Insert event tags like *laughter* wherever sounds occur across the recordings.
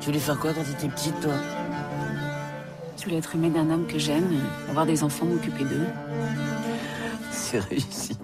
Tu voulais faire quoi quand t'étais petite, toi Je voulais être aimée d'un homme que j'aime, avoir des enfants, m'occuper d'eux. C'est réussi.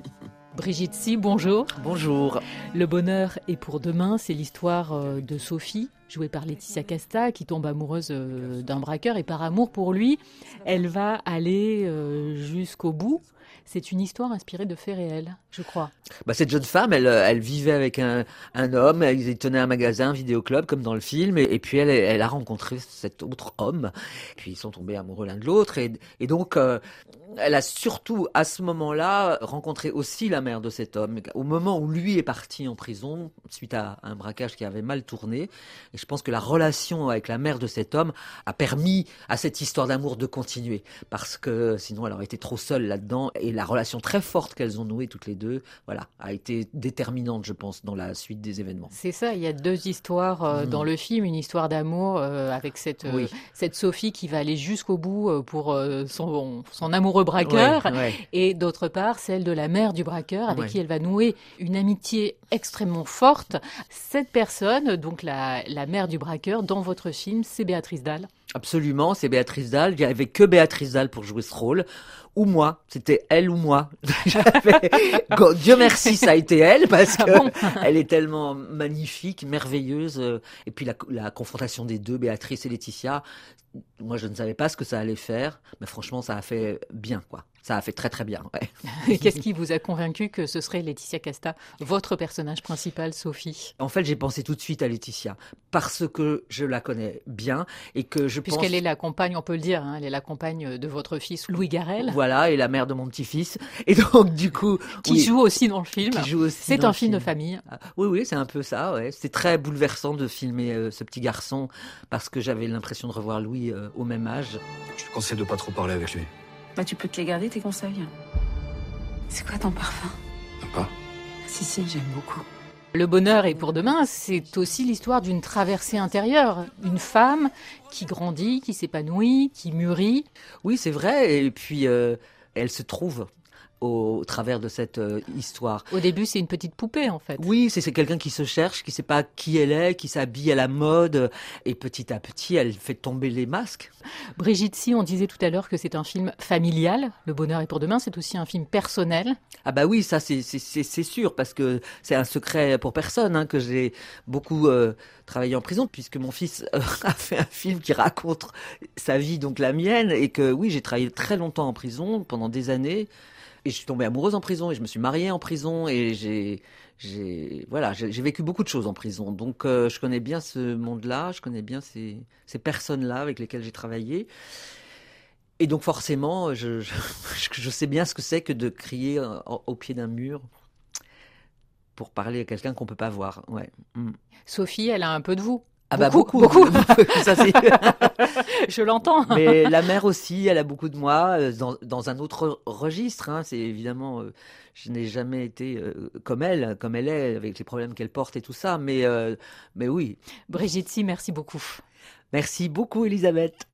Brigitte Si, bonjour. Bonjour. Le bonheur est pour demain, c'est l'histoire euh, de Sophie, jouée par Laetitia Casta, qui tombe amoureuse euh, d'un braqueur et par amour pour lui, elle va aller euh, jusqu'au bout. C'est une histoire inspirée de faits réels, je crois. Bah, cette jeune femme, elle, elle vivait avec un, homme, ils tenaient un magasin, un vidéoclub, comme dans le film, et, puis elle, a rencontré cet autre homme, puis ils sont tombés amoureux l'un de l'autre, et, et donc euh, elle a surtout à ce moment-là rencontré aussi la mère de cet homme, au moment où lui est parti en prison suite à un braquage qui avait mal tourné, et je pense que la relation avec la mère de cet homme a permis à cette histoire d'amour de continuer, parce que sinon elle aurait été trop seule là-dedans, et la relation très forte qu'elles ont nouée toutes les deux, voilà, a été déterminante, je pense, dans la suite des événements. C'est ça, il y a deux histoires euh, Mhm. dans le film, une histoire d'amour euh, avec cette, euh, Oui. cette Sophie qui va aller jusqu'au bout pour son, son amoureux braqueur, Ouais, ouais. et d'autre part celle de la mère du braqueur avec Ouais. qui elle va nouer une amitié extrêmement forte. Cette personne, donc la, la mère du braqueur, dans votre film, c'est Béatrice Dalle. Absolument, c'est Béatrice Dalle. Il n'y avait que Béatrice Dalle pour jouer ce rôle. Ou moi, c'était elle ou moi. *laughs* Dieu merci, ça a été elle parce Ah que bon *laughs* elle est tellement magnifique, merveilleuse. euh, Et puis la, la confrontation des deux, Béatrice et Laetitia. Moi, je ne savais pas ce que ça allait faire, mais franchement, ça a fait bien, quoi. Ça a fait très très bien. Ouais. *laughs* Qu'est-ce qui vous a convaincu que ce serait Laetitia Casta, votre personnage principal, Sophie? En fait, j'ai pensé tout de suite à Laetitia parce que je la connais bien et que je pense. Puisqu'elle est la compagne, on peut le dire, hein, elle est la compagne de votre fils Louis Garel, Voilà, et la mère de mon petit-fils. *laughs* Et donc, du coup. qui oui, joue aussi dans le film. qui joue aussi C'est un film de famille. Ah, Oui, oui, c'est un peu ça. Ouais. C'est très bouleversant de filmer euh, ce petit garçon parce que j'avais l'impression de revoir Louis euh, au même âge. Je te conseille de pas trop parler avec lui. Bah, tu peux te les garder, tes conseils. C'est quoi ton parfum? Pas Si, si, j'aime beaucoup. Le bonheur est pour demain, c'est aussi l'histoire d'une traversée intérieure. Une femme qui grandit, qui s'épanouit, qui mûrit. Oui, c'est vrai. Et puis, euh, elle se trouve au, au travers de cette euh, histoire. Au début, c'est une petite poupée, en fait. Oui, c'est quelqu'un qui se cherche, qui sait pas qui elle est, qui s'habille à la mode. Et petit à petit, elle fait tomber les masques. Brigitte, si on disait tout à l'heure que c'est un film familial, Le bonheur est pour demain, c'est aussi un film personnel. Ah bah oui, ça c'est sûr parce que c'est un secret pour personne hein, que j'ai beaucoup euh, travaillé en prison puisque mon fils euh, *laughs* a fait un film qui raconte sa vie donc la mienne et que oui j'ai travaillé très longtemps en prison pendant des années et je suis tombée amoureuse en prison et je me suis mariée en prison et j'ai voilà j'ai vécu beaucoup de choses en prison donc euh, je connais bien ce monde-là, je connais bien ces personnes-là avec lesquelles j'ai travaillé. Et donc forcément, *laughs* je, sais bien ce que c'est que de crier euh, au pied d'un mur pour parler à quelqu'un qu'on peut pas voir. Ouais. Mm. Sophie, elle a un peu de vous. Ah bah Beaucoup, beaucoup, beaucoup. *laughs* Ça, *laughs* Je l'entends. *laughs* Mais la mère aussi, elle a beaucoup de moi euh, dans, dans un autre registre. Hein. C'est évidemment, euh, je n'ai jamais été euh, comme elle, comme elle est, avec les problèmes qu'elle porte et tout ça. Mais, euh, mais oui. Brigitte, si, merci beaucoup. Merci beaucoup, Elisabeth.